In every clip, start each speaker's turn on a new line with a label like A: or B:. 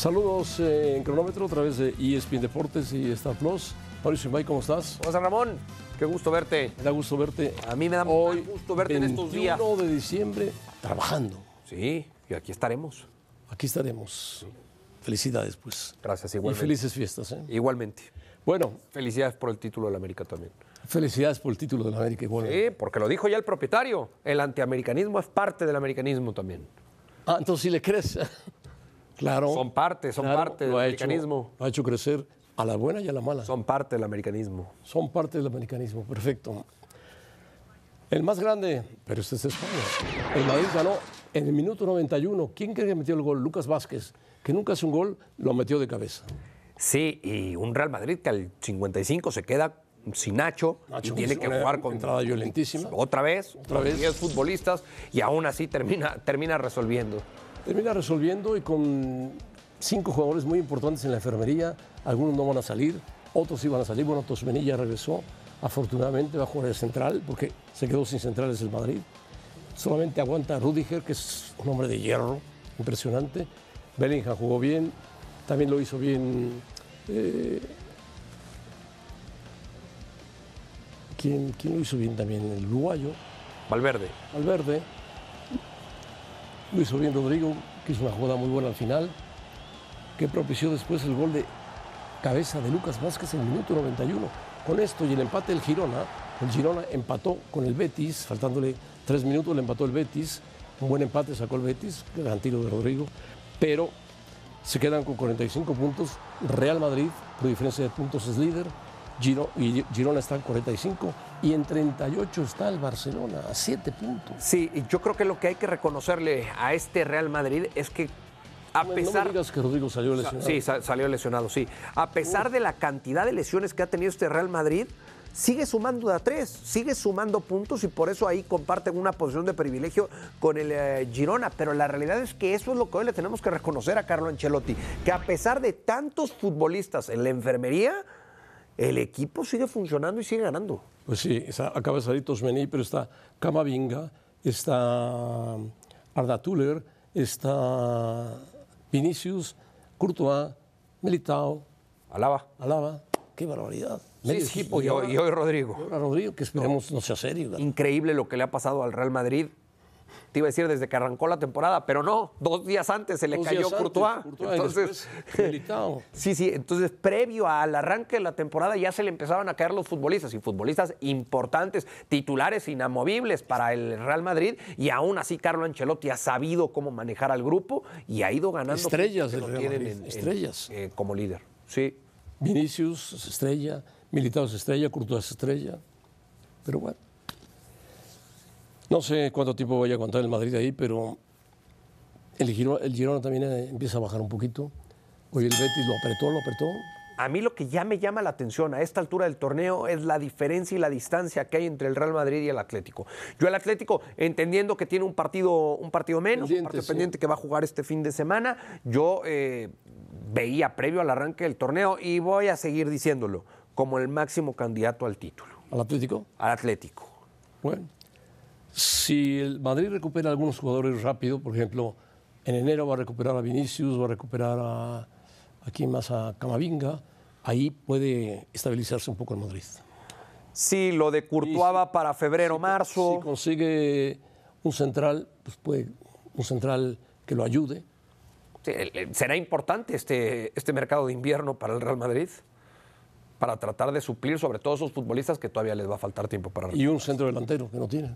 A: Saludos eh, en cronómetro a través de ESPN Deportes y Star Plus. Mauricio May, ¿cómo estás?
B: José Ramón, qué gusto verte.
A: Me da gusto verte.
B: A mí me da
A: Hoy,
B: gusto verte en estos días.
A: 21 de diciembre, trabajando.
B: Sí, y aquí estaremos.
A: Aquí estaremos. Felicidades, pues.
B: Gracias,
A: Y
B: igualmente.
A: felices fiestas. ¿eh?
B: Igualmente.
A: Bueno,
B: Felicidades por el título de la América también.
A: felicidades por el título de la América. y Bueno,
B: Sí, porque lo dijo ya el propietario. El antiamericanismo es parte del americanismo también.
A: Ah, entonces sí le crees. claro.
B: Son parte, son parte del
A: hecho-
B: americanismo.
A: lo ha hecho crecer a la buena y a la mala.
B: Son parte del americanismo.
A: Son parte del americanismo, perfecto. El más grande, pero este es España. El Madrid ganó en el minuto 91. ¿Quién cree que metió el gol? Lucas Vázquez, que nunca hace un gol, lo metió de cabeza.
B: Sí, y un Real Madrid que al 55 se queda sin Nacho,
A: Nacho,
B: y tiene que jugar con
A: entrada violentísima.
B: otra vez,
A: Otra vez.
B: 10 futbolistas y aún así termina, termina resolviendo.
A: Termina resolviendo y con cinco jugadores muy importantes en la enfermería. Algunos no van a salir, otros sí van a salir. Bueno, Tosmení ya regresó. Afortunadamente va a jugar de central porque se quedó sin centrales el Madrid. Solamente aguanta Rudiger, que es un hombre de hierro, impresionante. Bellingham jugó bien, también lo hizo bien. eh, ¿quién, quién lo hizo bien también? El uruguayo.
B: Valverde.
A: Valverde. Hizo bien Rodrigo, que hizo una jugada muy buena al final, que propició después el gol de cabeza de Lucas Vázquez en el minuto 91. Con esto y el empate del Girona, el Girona empató con el Betis, faltándole tres minutos, le empató el Betis. Un buen empate sacó el Betis, gran tiro de Rodrigo, pero se quedan con 45 puntos. Real Madrid, por diferencia de puntos, es líder. Giro- y Girona está en 45 y en 38 está el Barcelona, a 7 puntos.
B: Sí, y yo creo que lo que hay que reconocerle a este Real Madrid es que a
A: No
B: pesar...
A: No me digas que Rodrigo salió lesionado.
B: Sí, sa- salió lesionado, sí. A pesar de la cantidad de lesiones que ha tenido este Real Madrid, sigue sumando a tres, sigue sumando puntos y por eso ahí comparten una posición de privilegio con el eh, Girona. Pero la realidad es que eso es lo que hoy le tenemos que reconocer a Carlo Ancelotti, que a pesar de tantos futbolistas en la enfermería, el equipo sigue funcionando y sigue ganando.
A: Pues sí, está, acaba de salir Tosmení, pero está Camavinga, está Arda Tuller, está Vinicius, Courtois, Militao,
B: Alaba.
A: Alaba. ¡Qué barbaridad!
B: Sí,
A: equipo.
B: y hoy, y hoy Rodrigo.
A: ahora Rodrigo, que esperemos no sea serio. ¿verdad?
B: Increíble lo que le ha pasado al Real Madrid. Te iba a decir desde que arrancó la temporada, pero no, dos días antes se le
A: Dos
B: cayó
A: días antes,
B: Courtois.
A: Courtois,
B: Entonces, sí, sí, entonces previo al arranque de la temporada ya se le empezaban a caer los futbolistas y futbolistas importantes, titulares inamovibles para el Real Madrid y aún así Carlo Ancelotti ha sabido cómo manejar al grupo y ha ido ganando.
A: Estrellas
B: lo tienen en- en-
A: estrellas.
B: eh, como líder. Sí.
A: Vinicius es estrella, Militao es estrella, Courtois es estrella. Pero bueno. No sé cuánto tiempo vaya a aguantar el Madrid ahí, pero el Girona, el Girona también eh, empieza a bajar un poquito. Hoy el Betis lo apretó, lo apretó.
B: A mí lo que ya me llama la atención a esta altura del torneo es la diferencia y la distancia que hay entre el Real Madrid y el Atlético. Yo el Atlético, entendiendo que tiene un partido, un partido menos,
A: Pendiente,
B: un partido
A: sí.
B: pendiente que va a jugar este fin de semana, yo eh, veía previo al arranque del torneo y voy a seguir diciéndolo como el máximo candidato al título,
A: Al Atlético.
B: al Atlético.
A: Bueno, si el Madrid recupera algunos jugadores rápido, por ejemplo, en enero va a recuperar a Vinicius, va a recuperar a, a quién más, a Camavinga, ahí puede estabilizarse un poco el Madrid.
B: Sí, lo de Courtois va para febrero, marzo.
A: Si consigue un central, pues puede un central que lo ayude.
B: Será importante este, este mercado de invierno para el Real Madrid para tratar de suplir sobre todo esos futbolistas que todavía les va a faltar tiempo para
A: Y un centro delantero que no tiene.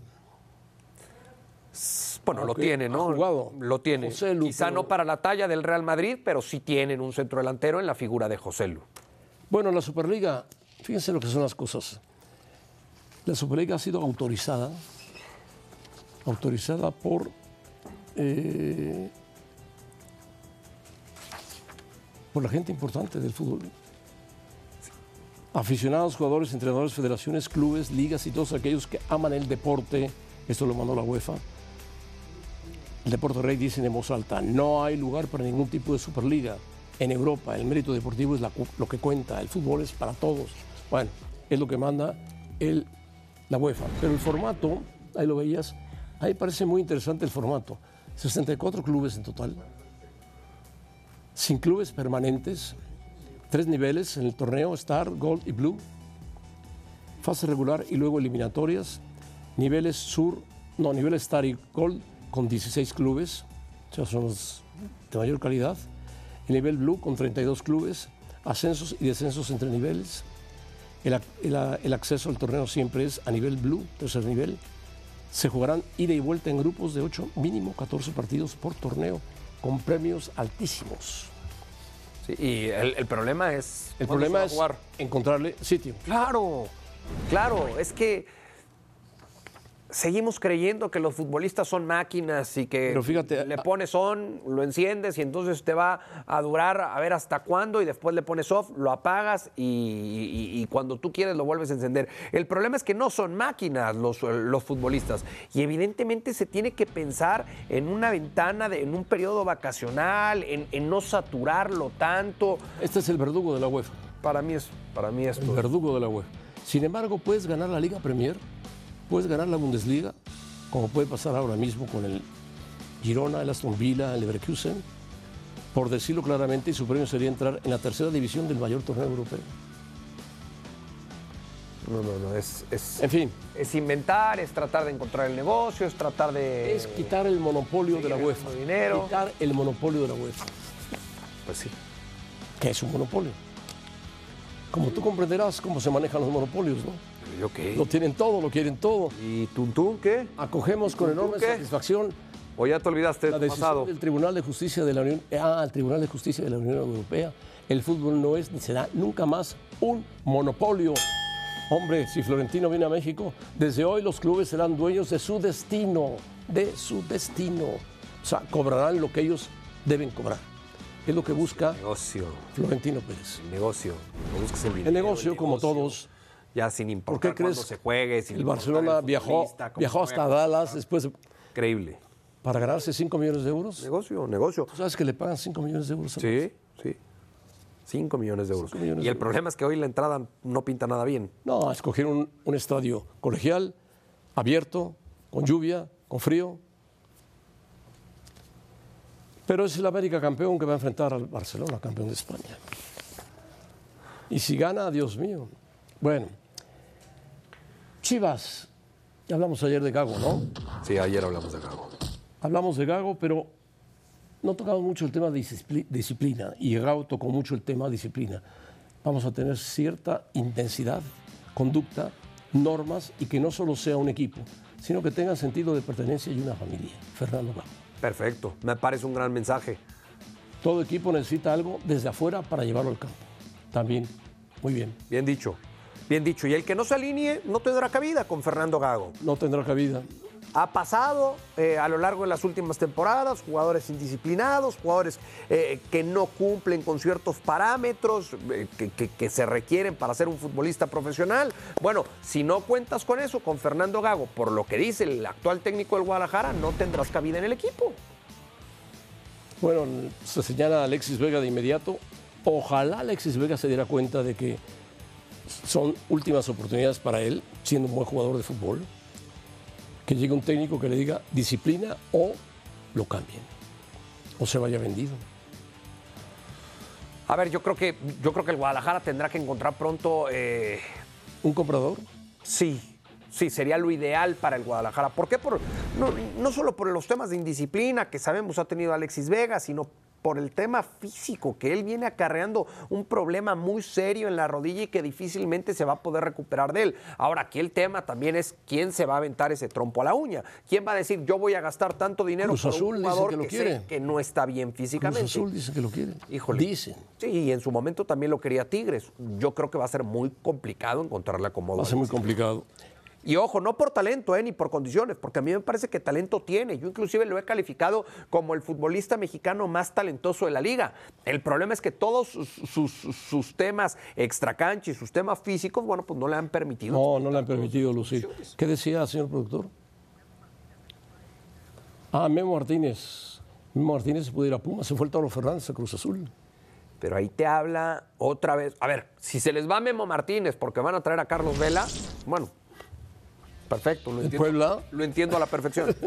B: Bueno, lo tiene, ¿no?
A: jugado
B: Lo tiene.
A: José Lu,
B: Quizá
A: pero-
B: no para la talla del Real Madrid, pero sí tienen un centro delantero en la figura de José Lu.
A: Bueno, la Superliga, fíjense lo que son las cosas. La Superliga ha sido autorizada, autorizada por eh, por la gente importante del fútbol. Aficionados, jugadores, entrenadores, federaciones, clubes, ligas y todos aquellos que aman el deporte. Esto lo mandó la UEFA. El Deporte Rey dice en voz alta, no hay lugar para ningún tipo de Superliga. En Europa el mérito deportivo es lo que cuenta, el fútbol es para todos. Bueno, es lo que manda la UEFA. Pero el formato, ahí lo veías, ahí parece muy interesante el formato. 64 clubes en total, sin clubes permanentes, tres niveles en el torneo, Star, Gold y Blue, fase regular y luego eliminatorias, niveles Sur, no, niveles Star y Gold con 16 clubes, o sea, son los de mayor calidad, el nivel Blue con 32 clubes, ascensos y descensos entre niveles, el, el acceso al torneo siempre es a nivel Blue, tercer nivel, se jugarán ida y vuelta en grupos de 8, mínimo 14 partidos por torneo, con premios altísimos.
B: Sí, y el, el problema es.
A: El
B: ¿cuándo
A: problema es
B: jugar?
A: encontrarle sitio.
B: Claro, claro, es que seguimos creyendo que los futbolistas son máquinas y que
A: Pero fíjate,
B: le pones on, lo enciendes y entonces te va a durar a ver hasta cuándo y después le pones off, lo apagas y, y- y cuando tú quieres lo vuelves a encender. El problema es que no son máquinas los, los futbolistas y evidentemente se tiene que pensar en una ventana, de- en un periodo vacacional, en, en no saturarlo tanto.
A: Este es el verdugo de la UEFA.
B: Para mí es, para mí
A: El
B: esto.
A: verdugo de la UEFA. Sin embargo, puedes ganar la Liga Premier, puedes ganar la Bundesliga, como puede pasar ahora mismo con el Girona, el Aston Villa, el Leverkusen, por decirlo claramente, y su premio sería entrar en la tercera división del mayor torneo europeo.
B: No, no, no, es, es,
A: En fin,
B: es inventar, es tratar de encontrar el negocio, es tratar de...
A: es quitar el monopolio de la UEFA.
B: dinero.
A: Quitar el monopolio de la UEFA,
B: Pues sí.
A: que es un monopolio. Como tú comprenderás cómo se manejan los monopolios, ¿no? Lo tienen todo, lo quieren todo.
B: ¿Y Tuntún qué?
A: Acogemos con
B: ¿Y tú
A: enorme
B: qué?
A: satisfacción
B: ¿O ya te olvidaste
A: la decisión
B: pasado?
A: del Tribunal de Justicia de la Unión, ah, el Tribunal de Justicia de la Unión Europea. El fútbol no es ni será nunca más un monopolio. Hombre, si Florentino viene a México, desde hoy los clubes serán dueños de su destino, de su destino. O sea, cobrarán lo que ellos deben cobrar. Es lo que busca
B: Negocio,
A: Florentino Pérez.
B: el negocio. El dinero,
A: El negocio, como
B: negocio.
A: todos,
B: Ya sin
A: ¿por
B: importar
A: qué crees?
B: cuándo se juegue, sin
A: el Barcelona
B: el
A: viajó, viajó hasta
B: juega.
A: Dallas después de-
B: Increíble.
A: para ganarse 5 millones de euros.
B: Negocio, negocio.
A: ¿Tú sabes que le pagan 5 millones de euros? a
B: Sí, sí. 5 millones de euros.
A: Millones
B: y
A: de
B: el problema es que hoy la entrada no pinta nada bien.
A: No, escogieron un, un estadio colegial, abierto, con lluvia, con frío. Pero es el América campeón que va a enfrentar al Barcelona, campeón de España. Y si gana, Dios mío. Bueno, Chivas, ya hablamos ayer de Gago, ¿no?
B: Sí, ayer hablamos de Gago.
A: Hablamos de Gago, pero no tocamos mucho el tema de discipli- disciplina. Y Gago tocó mucho el tema disciplina. Vamos a tener cierta intensidad, conducta, normas y que no solo sea un equipo, sino que tenga sentido de pertenencia y una familia. Fernando Gago.
B: Perfecto. Me parece un gran mensaje.
A: Todo equipo necesita algo desde afuera para llevarlo al campo. También, muy bien.
B: Bien dicho. Bien dicho. Y el que no se alinee no tendrá cabida con Fernando Gago.
A: No tendrá cabida.
B: Ha pasado eh, a lo largo de las últimas temporadas jugadores indisciplinados, jugadores eh, que no cumplen con ciertos parámetros eh, que, que- que se requieren para ser un futbolista profesional. Bueno, si no cuentas con eso, con Fernando Gago, por lo que dice el actual técnico del Guadalajara, no tendrás cabida en el equipo.
A: Bueno, se señala a Alexis Vega de inmediato. Ojalá Alexis Vega se diera cuenta de que son últimas oportunidades para él, siendo un buen jugador de fútbol. Que llegue un técnico que le diga disciplina o lo cambien. O se vaya vendido.
B: A ver, yo creo que, yo creo que el Guadalajara tendrá que encontrar pronto eh,
A: ¿Un comprador?
B: Sí, sí, sería lo ideal para el Guadalajara. ¿Por qué? Por, no, no solo por los temas de indisciplina que sabemos ha tenido Alexis Vega, sino por el tema físico, que él viene acarreando un problema muy serio en la rodilla y que difícilmente se va a poder recuperar de él. Ahora, aquí el tema también es quién se va a aventar ese trompo a la uña. ¿Quién va a decir yo voy a gastar tanto dinero
A: Cruz
B: por
A: Azul
B: un
A: dice
B: jugador
A: que lo
B: sé
A: quiere.
B: que no está bien físicamente?
A: Cruz Azul dice que lo quiere.
B: Híjole.
A: Dicen.
B: Sí, y en su momento también lo quería Tigres. Yo creo que va a ser muy complicado encontrarle acomodo.
A: Va a ser muy complicado.
B: Y ojo, no por talento, eh, ni por condiciones, porque a mí me parece que talento tiene. Yo inclusive lo he calificado como el futbolista mexicano más talentoso de la liga. El problema es que todos sus, sus- sus temas extracancha y sus temas físicos, bueno, pues no le han permitido.
A: No, no le han permitido lucir. ¿Qué decía, señor productor? Ah, Memo Martínez. Memo Martínez se puede ir a Pumas, se fue el Toro Fernández a Cruz Azul.
B: Pero ahí te habla otra vez. A ver, si se les va Memo Martínez porque van a traer a Carlos Vela, bueno, perfecto. Lo
A: ¿El
B: entiendo,
A: Puebla?
B: Lo entiendo a la perfección.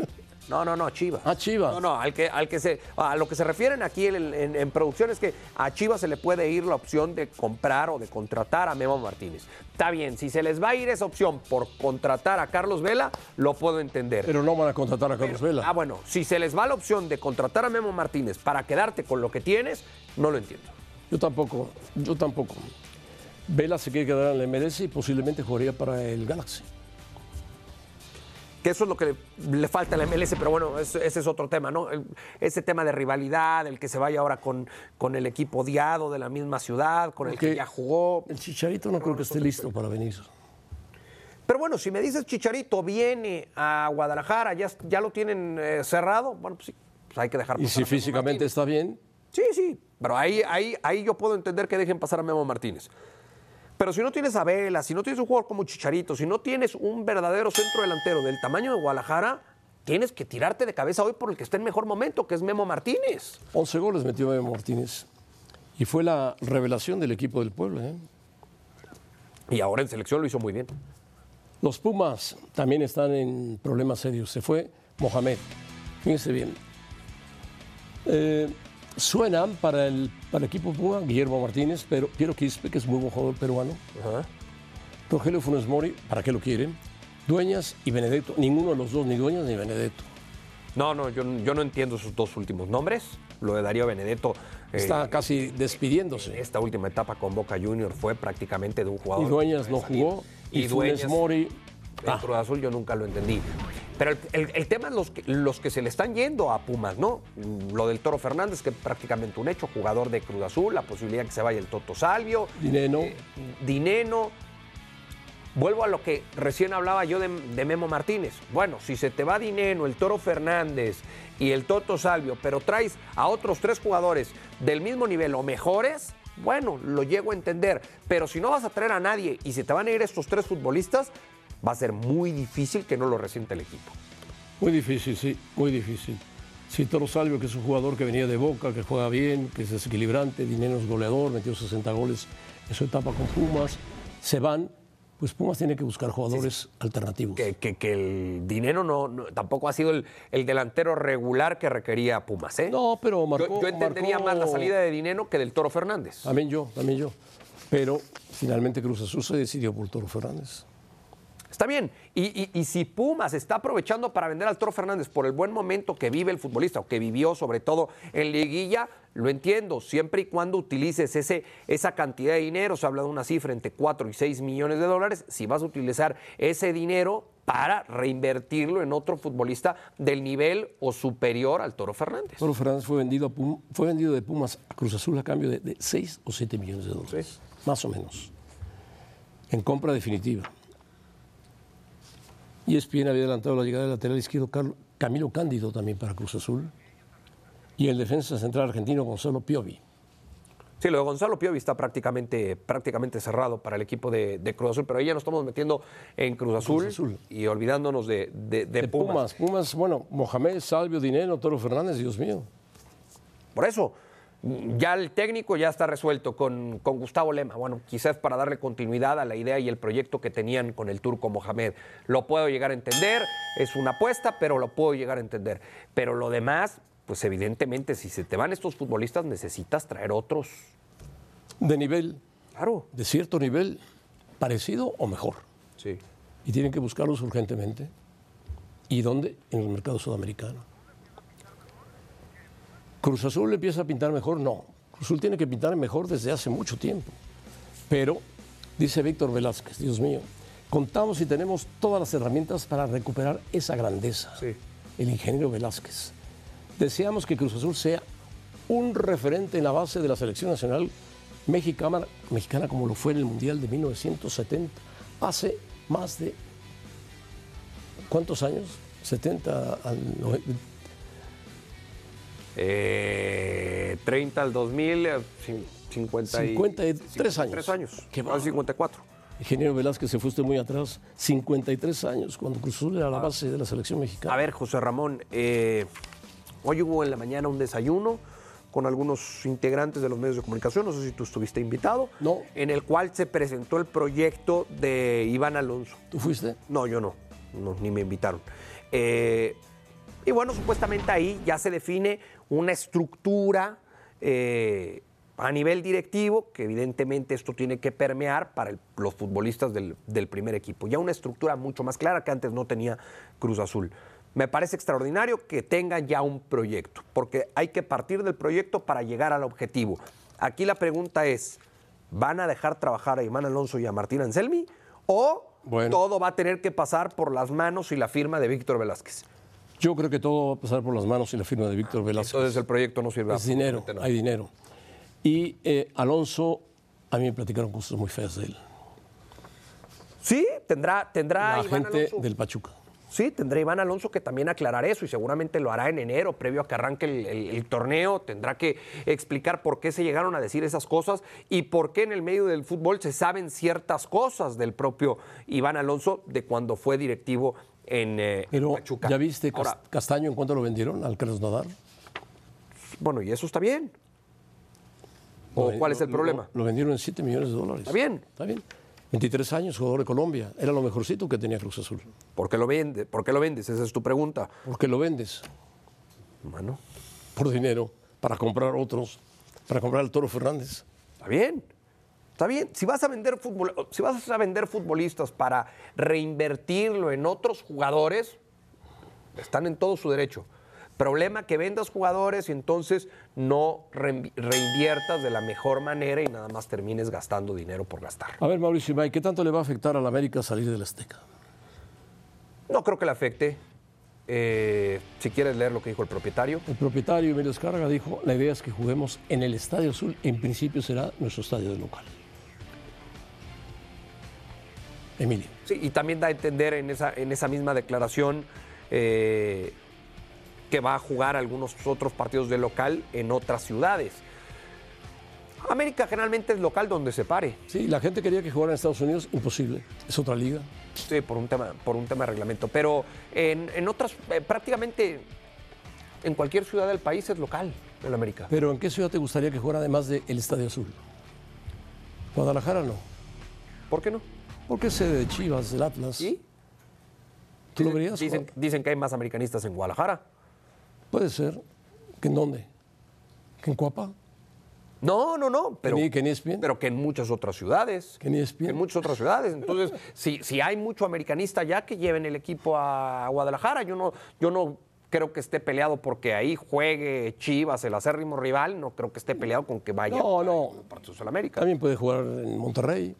B: No, no, no, Chivas.
A: Ah, Chivas.
B: No, no, al que, al que se, a lo que se refieren aquí en, en- en producción es que a Chivas se le puede ir la opción de comprar o de contratar a Memo Martínez. Está bien, si se les va a ir esa opción por contratar a Carlos Vela, lo puedo entender.
A: Pero no van a contratar a Carlos Vela.
B: Ah, bueno, si se les va la opción de contratar a Memo Martínez para quedarte con lo que tienes, no lo entiendo.
A: Yo tampoco, yo tampoco. Vela se quiere quedar en la MLS y posiblemente jugaría para el Galaxy.
B: Que eso es lo que le, le falta a la MLS, pero bueno, es- ese es otro tema, ¿no? El- ese tema de rivalidad, el que se vaya ahora con, con el equipo odiado de la misma ciudad, con el que ya jugó.
A: El Chicharito no creo que esté listo para venir.
B: Pero bueno, si me dices Chicharito viene a Guadalajara, ya, ya lo tienen eh, cerrado, bueno, pues sí, pues hay que dejar
A: Y
B: pasar
A: si
B: a Memo
A: físicamente
B: Martínez.
A: está bien,
B: Sí, sí, pero ahí, ahí, ahí yo puedo entender que dejen pasar a Memo Martínez. Pero si no tienes a Vela, si no tienes un jugador como Chicharito, si no tienes un verdadero centro delantero del tamaño de Guadalajara, tienes que tirarte de cabeza hoy por el que está en mejor momento, que es Memo Martínez.
A: 11 goles metió Memo Martínez. Y fue la revelación del equipo del pueblo. ¿eh?
B: Y ahora en selección lo hizo muy bien.
A: Los Pumas también están en problemas serios. Se fue Mohamed. Fíjense bien. Eh, suenan para el, para el equipo Puma Guillermo Martínez, pero Piero Quispe, que es muy buen jugador peruano. Rogelio Funes Mori, ¿para qué lo quieren? Dueñas y Benedetto. Ninguno de los dos, ni Dueñas ni Benedetto.
B: No, no, yo, yo no entiendo esos dos últimos nombres. Lo de Darío Benedetto. eh,
A: Está casi despidiéndose.
B: esta última etapa con Boca Junior fue prácticamente de un
A: Y
B: jugador.
A: Dueñas no jugó. Y,
B: Y
A: Funes
B: Dueñas-
A: Mori.
B: En
A: ah,
B: Cruz Azul yo nunca lo entendí. Pero el, el- el tema es los que, los que se le están yendo a Pumas, ¿no? Lo del Toro Fernández, que es prácticamente un hecho, jugador de Cruz Azul, la posibilidad que se vaya el Toto Salvio,
A: Dineno.
B: Dineno. Vuelvo a lo que recién hablaba yo de, de Memo Martínez. Bueno, si se te va Dineno, el Toro Fernández y el Toto Salvio, pero traes a otros tres jugadores del mismo nivel o mejores, bueno, lo llego a entender. Pero si no vas a traer a nadie y se te van a ir estos tres futbolistas, va a ser muy difícil que no lo resienta el equipo.
A: Muy difícil, sí, muy difícil. Si Toro Salvio, que es un jugador que venía de Boca, que juega bien, que es desequilibrante, Dinero es goleador, metió 60 goles en su etapa con Pumas, se van, pues Pumas tiene que buscar jugadores alternativos.
B: Que, que- que el dinero no, no- tampoco ha sido el, el delantero regular que requería Pumas, ¿eh?
A: No, pero
B: Yo-
A: marcó.
B: yo, entendería
A: marcó-
B: más la salida de dinero que del Toro Fernández.
A: También yo, también yo. Pero finalmente Cruz Azul se decidió por Toro Fernández.
B: Está bien. Y, y- y si Pumas está aprovechando para vender al Toro Fernández por el buen momento que vive el futbolista o que vivió sobre todo en liguilla, lo entiendo, siempre y cuando utilices ese, esa cantidad de dinero, se habla de una cifra entre 4 y 6 millones de dólares, si vas a utilizar ese dinero para reinvertirlo en otro futbolista del nivel o superior al Toro Fernández.
A: Toro Fernández fue vendido, a Pum- fue vendido de Pumas a Cruz Azul a cambio de, 6 o 7 millones de dólares. Más o menos. En compra definitiva. Y ESPN había adelantado la llegada del lateral izquierdo Camilo Cándido también para Cruz Azul. Y el defensa central argentino Gonzalo Piovi.
B: Sí, lo de Gonzalo Piovi está prácticamente, prácticamente cerrado para el equipo de, de Cruz Azul, pero ahí ya nos estamos metiendo en Cruz Azul,
A: Azul.
B: y olvidándonos de, de- de
A: De
B: Pumas.
A: Pumas. Pumas, bueno, Mohamed, Salvio, Dinero, Toro Fernández, Dios mío.
B: Por eso, ya el técnico ya está resuelto con, con Gustavo Lema. Bueno, quizás para darle continuidad a la idea y el proyecto que tenían con el turco Mohamed. Lo puedo llegar a entender, es una apuesta, pero lo puedo llegar a entender. Pero lo demás, pues evidentemente, si se te van estos futbolistas, necesitas traer otros.
A: De nivel,
B: Claro.
A: de cierto nivel, parecido o mejor.
B: Sí.
A: y tienen que buscarlos urgentemente. ¿Y dónde? En el mercado sudamericano. Cruz Azul empieza a pintar mejor, no. Cruz Azul tiene que pintar mejor desde hace mucho tiempo. Pero, dice Víctor Velázquez, Dios mío, contamos y tenemos todas las herramientas para recuperar esa grandeza.
B: Sí.
A: El ingeniero Velázquez. Deseamos que Cruz Azul sea un referente en la base de la selección nacional mexicana, mexicana como lo fue en el Mundial de 1970, hace más de ¿cuántos años? 70 al 90.
B: Eh, 30 al 2000, eh, cin- 50 y-
A: 53 años.
B: 53 años.
A: Qué
B: Ahora 54.
A: Ingeniero Velázquez, se fue usted muy atrás, 53 años, cuando Cruz Azul era la base de la selección mexicana.
B: A ver, José Ramón, eh, hoy hubo en la mañana un desayuno con algunos integrantes de los medios de comunicación, no sé si tú estuviste invitado,
A: No.
B: en el cual se presentó el proyecto de Iván Alonso.
A: ¿Tú fuiste?
B: No, yo no, no, ni me invitaron. Eh, y bueno, supuestamente ahí ya se define una estructura eh, a nivel directivo, que evidentemente esto tiene que permear para el- los futbolistas del, del primer equipo. Ya una estructura mucho más clara que antes no tenía Cruz Azul. Me parece extraordinario que tengan ya un proyecto, porque hay que partir del proyecto para llegar al objetivo. Aquí la pregunta es, ¿van a dejar trabajar a Iván Alonso y a Martín Anselmi? ¿O
A: Bueno.
B: todo va a tener que pasar por las manos y la firma de Víctor Velázquez?
A: Yo creo que todo va a pasar por las manos y la firma de Víctor Velázquez.
B: Entonces el proyecto no sirve
A: es dinero, hay dinero. Y eh, Alonso, a mí me platicaron cosas muy feas de él.
B: Sí, tendrá, tendrá
A: la
B: Iván
A: gente
B: Alonso.
A: del Pachuca.
B: Sí, tendrá Iván Alonso que también aclarar eso y seguramente lo hará en enero, previo a que arranque el, el- el torneo. Tendrá que explicar por qué se llegaron a decir esas cosas y por qué en el medio del fútbol se saben ciertas cosas del propio Iván Alonso de cuando fue directivo en eh,
A: Pero,
B: Pachuca.
A: ¿ya viste
B: Ahora,
A: Castaño en cuánto lo vendieron al Krasnodar?
B: bueno, y eso está bien. ¿O cuál es el problema?
A: Lo, lo vendieron en 7 millones de dólares.
B: Está bien.
A: Está bien. 23 años, jugador de Colombia. Era lo mejorcito que tenía Cruz Azul.
B: ¿Por qué lo vende? ¿Por qué lo vendes? Esa es tu pregunta.
A: ¿Por qué lo vendes?
B: Bueno,
A: Por dinero, para comprar otros, para comprar al Toro Fernández.
B: Está bien. Está bien. Si vas a vender si vas a vender futbolistas para reinvertirlo en otros jugadores, están en todo su derecho. Problema que vendas jugadores y entonces no reinvi- reinviertas de la mejor manera y nada más termines gastando dinero por gastar.
A: A ver, Mauricio ¿qué tanto le va a afectar a la América salir del Azteca?
B: No creo que le afecte. Eh, si quieres leer lo que dijo el propietario.
A: El propietario Emilio Escarga dijo, la idea es que juguemos en el Estadio Azul, en principio será nuestro estadio de local. Emilio.
B: Sí, y también da a entender en esa, en esa misma declaración eh, que va a jugar algunos otros partidos de local en otras ciudades. América generalmente es local donde se pare,
A: Sí, la gente quería que jugara en Estados Unidos, imposible. Es otra liga.
B: sí, por, un tema, por un tema de reglamento, pero en, en otras, eh, prácticamente en cualquier ciudad del país es local el América.
A: Pero ¿en qué ciudad te gustaría que jugara además del Estadio Azul? Guadalajara no.
B: ¿Por qué no?
A: Porque es sede de Chivas, del Atlas. ¿Tú lo verías?
B: Dicen, que hay más americanistas en Guadalajara.
A: Puede ser. ¿Que en dónde? ¿Que en Cuapa?
B: No, no, no, pero,
A: ¿Que ni, que ni
B: pero que en muchas otras ciudades.
A: ¿Que ni ESPN?
B: En muchas otras ciudades. Entonces, si, si hay mucho americanista ya, que lleven el equipo a Guadalajara. Yo no, yo no creo que esté peleado porque ahí juegue Chivas, el acérrimo rival. No creo que esté peleado con que vaya
A: No, no.
B: a partidos de la América.
A: También puede jugar en Monterrey.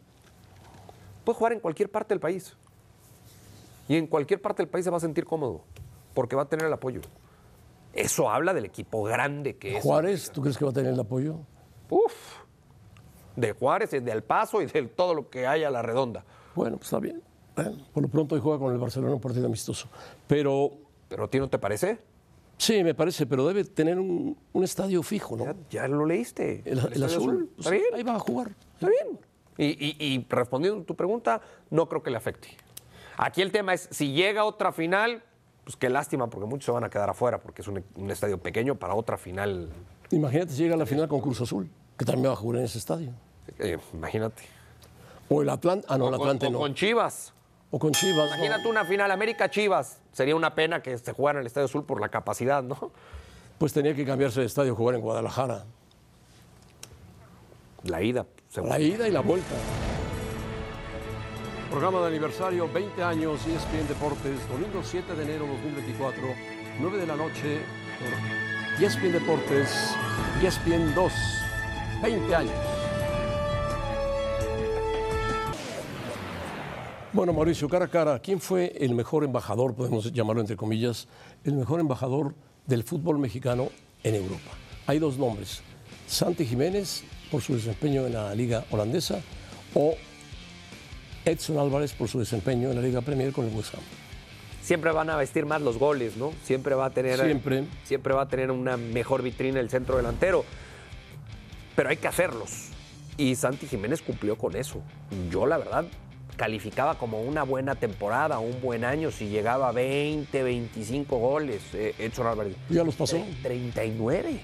B: Puede jugar en cualquier parte del país. Y en cualquier parte del país se va a sentir cómodo, porque va a tener el apoyo. Eso habla del equipo grande que es.
A: Juárez, ¿tú crees que va a tener el apoyo?
B: Uf. De Juárez, de El Paso y de todo lo que hay a la redonda.
A: Bueno, pues está bien. Bueno, por lo pronto hoy juega con el Barcelona un partido amistoso. Pero
B: ¿Pero a ti no te parece?
A: sí, me parece, pero debe tener un, un estadio fijo, ¿no?
B: Ya, ya lo leíste.
A: El, azul.
B: Está
A: pues,
B: bien.
A: Ahí va a jugar.
B: Está bien. Y, y- y respondiendo a tu pregunta, no creo que le afecte. Aquí el tema es, si llega otra final, pues qué lástima, porque muchos se van a quedar afuera, porque es un, un estadio pequeño para otra final.
A: Imagínate si llega a la final con Cruz Azul, que también va a jugar en ese estadio.
B: Eh, imagínate.
A: O el Atlante, ah, no, el
B: O con-
A: Atlante
B: o
A: no.
B: con Chivas.
A: O con Chivas. no.
B: Imagínate una final América-Chivas. Sería una pena que se jugara en el Estadio Azul por la capacidad, ¿no?
A: Pues tenía que cambiarse de estadio, jugar en Guadalajara.
B: La ida. seguro.
A: La ida y la vuelta. Programa de aniversario, 20 años, ESPN Deportes, domingo 7 de enero 2024, 9 de la noche, por ESPN Deportes, ESPN 2, 20 años. Bueno, Mauricio, cara a cara, ¿quién fue el mejor embajador, podemos llamarlo entre comillas, el mejor embajador del fútbol mexicano en Europa? Hay dos nombres, Santi Jiménez por su desempeño en la liga holandesa o Edson Álvarez por su desempeño en la liga Premier con el West Ham.
B: Siempre van a vestir más los goles, ¿no? Siempre va a tener,
A: Siempre.
B: siempre va a tener una mejor vitrina el centro delantero. Pero hay que hacerlos. Y Santi Jiménez cumplió con eso. Yo, la verdad, calificaba como una buena temporada, un buen año, si llegaba a 20, 25 goles, eh, Edson Álvarez.
A: ¿Ya los pasó?
B: 39.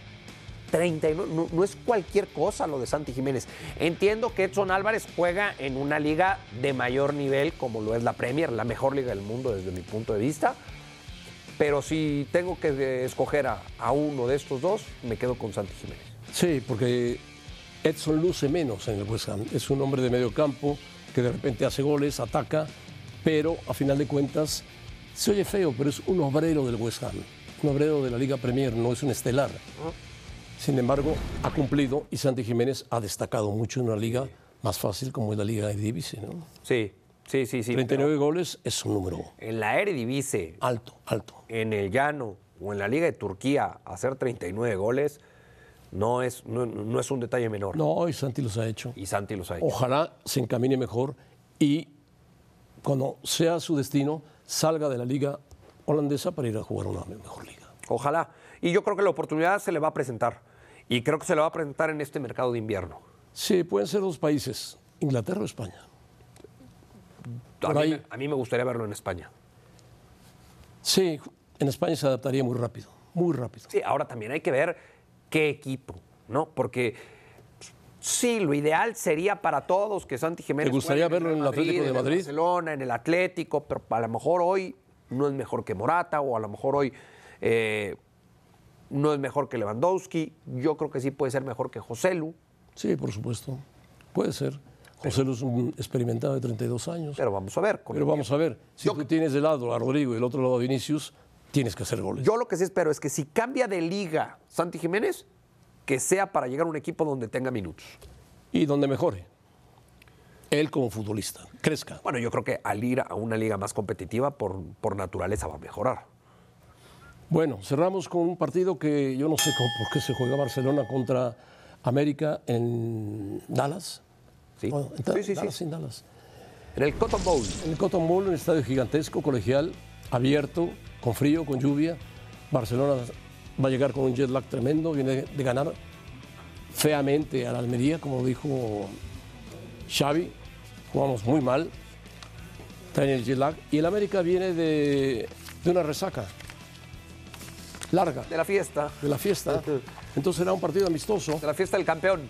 B: 39. No, no es cualquier cosa lo de Santi Jiménez. Entiendo que Edson Álvarez juega en una liga de mayor nivel, como lo es la Premier, la mejor liga del mundo desde mi punto de vista. Pero si tengo que eh, escoger a, a uno de estos dos, me quedo con Santi Jiménez.
A: Sí, porque Edson luce menos en el West Ham. Es un hombre de medio campo que de repente hace goles, ataca, pero a final de cuentas se oye feo, pero es un obrero del West Ham, un obrero de la Liga Premier, no es un estelar. Sin embargo, ha cumplido y Santi Jiménez ha destacado mucho en una liga más fácil como es la Liga Eredivisie. ¿no?
B: Sí, sí, sí, sí.
A: 39 goles es un número
B: En la Eredivisie,
A: alto, alto.
B: en el Llano o en la Liga de Turquía, hacer 39 goles no es, no, no es un detalle menor.
A: No, y Santi los ha hecho.
B: Y Santi los ha hecho.
A: Ojalá se encamine mejor y cuando sea su destino salga de la liga holandesa para ir a jugar una mejor liga.
B: Ojalá. Y yo creo que la oportunidad se le va a presentar. Y creo que se le va a presentar en este mercado de invierno.
A: Sí, pueden ser dos países, Inglaterra o España.
B: A mí, me- a mí me gustaría verlo en España.
A: Sí, en España se adaptaría muy rápido, muy rápido.
B: Sí, ahora también hay que ver qué equipo, ¿no? Porque sí, lo ideal sería para todos que Santi Jiménez.
A: ¿Te gustaría verlo en el Atlético de
B: en
A: Madrid?
B: Barcelona, en el Atlético, pero a lo mejor hoy no es mejor que Morata o a lo mejor hoy eh, no es mejor que Lewandowski. Yo creo que sí puede ser mejor que Joselu,
A: Sí, por supuesto. Puede ser. José Luis es un experimentado de 32 años.
B: pero vamos a ver.
A: Pero vamos a ver, si
B: Yo-
A: tú tienes de lado a Rodrigo y del otro lado a Vinicius, tienes que hacer goles.
B: Yo lo que sí espero es que si cambia de liga Santi Jiménez, que sea para llegar a un equipo donde tenga minutos.
A: Y donde mejore. Él como futbolista, crezca.
B: Bueno, yo creo que al ir a una liga más competitiva, por, por naturaleza va a mejorar.
A: Bueno, cerramos con un partido que yo no sé cómo, por qué se juega Barcelona contra América en Dallas.
B: Sí,
A: Bueno, en Da-
B: sí, sí, sí.
A: Dallas, en Dallas.
B: En el Cotton Bowl.
A: En el Cotton Bowl, un estadio gigantesco, colegial, abierto, con frío, con lluvia. Barcelona va a llegar con un jet lag tremendo, viene de ganar feamente a la Almería, como dijo Xavi. Jugamos muy mal, traen el jet lag. Y el América viene de, de una resaca larga,
B: De la fiesta.
A: de la fiesta. Entonces era un partido amistoso.
B: De la fiesta del campeón.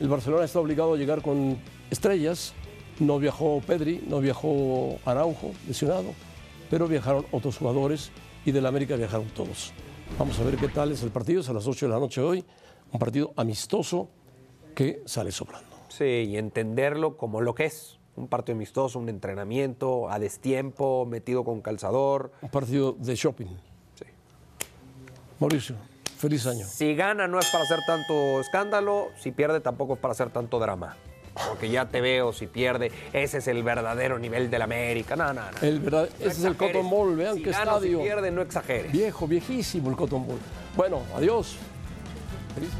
A: El Barcelona está obligado a llegar con estrellas. No viajó Pedri, no viajó Araujo, lesionado, pero viajaron otros jugadores y del América viajaron todos. Vamos a ver qué tal es el partido. Es a las 8 de la noche hoy. Un partido amistoso que sale sobrando.
B: Sí, y entenderlo como lo que es. Un partido amistoso, un entrenamiento, a destiempo, metido con calzador.
A: Un partido de shopping. Mauricio, feliz año.
B: Si gana no es para hacer tanto escándalo, si pierde tampoco es para hacer tanto drama. Porque ya te veo, si pierde, ese es el verdadero nivel del América. No, no, no.
A: El verdad,
B: No
A: ese es el. Cotton Bowl, vean
B: si
A: qué
B: gana o si
A: estadio.
B: pierde, no exageres.
A: Viejo, viejísimo el Cotton Bowl. Bueno, adiós. Feliz.